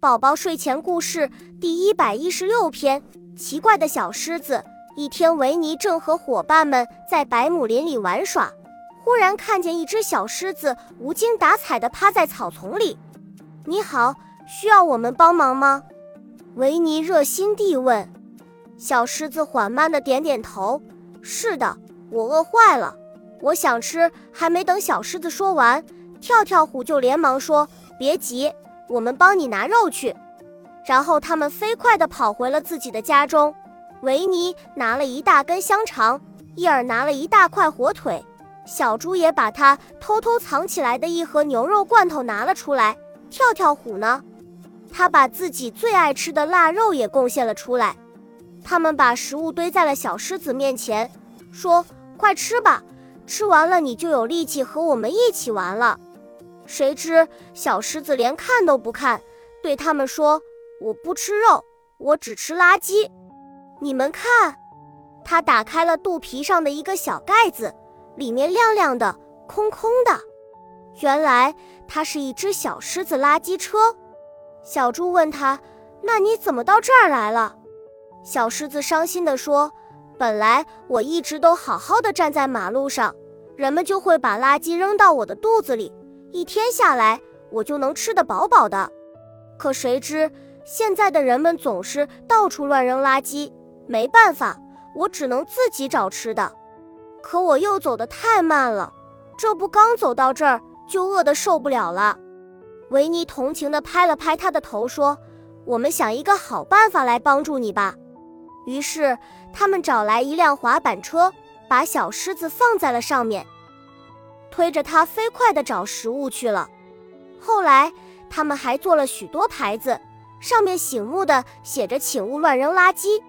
宝宝睡前故事第一百一十六篇：奇怪的小狮子。一天，维尼正和伙伴们在百亩林里玩耍，忽然看见一只小狮子无精打采地趴在草丛里。“你好，需要我们帮忙吗？”维尼热心地问。小狮子缓慢地点点头：“是的，我饿坏了，我想吃。”还没等小狮子说完，跳跳虎就连忙说：“别急。”我们帮你拿肉去，然后他们飞快地跑回了自己的家中。维尼拿了一大根香肠，伊尔拿了一大块火腿，小猪也把他偷偷藏起来的一盒牛肉罐头拿了出来。跳跳虎呢，他把自己最爱吃的腊肉也贡献了出来。他们把食物堆在了小狮子面前，说：“快吃吧，吃完了你就有力气和我们一起玩了。”谁知小狮子连看都不看，对他们说：“我不吃肉，我只吃垃圾。你们看，它打开了肚皮上的一个小盖子，里面亮亮的，空空的。原来它是一只小狮子垃圾车。”小猪问他：“那你怎么到这儿来了？”小狮子伤心地说：“本来我一直都好好的站在马路上，人们就会把垃圾扔到我的肚子里。”一天下来，我就能吃得饱饱的。可谁知现在的人们总是到处乱扔垃圾，没办法，我只能自己找吃的。可我又走得太慢了，这不刚走到这儿，就饿得受不了了。维尼同情地拍了拍他的头，说：“我们想一个好办法来帮助你吧。”于是他们找来一辆滑板车，把小狮子放在了上面。推着它飞快地找食物去了。后来，他们还做了许多牌子，上面醒目的写着“请勿乱扔垃圾”。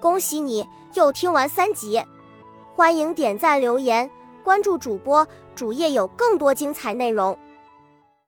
恭喜你又听完三集，欢迎点赞、留言、关注主播，主页有更多精彩内容。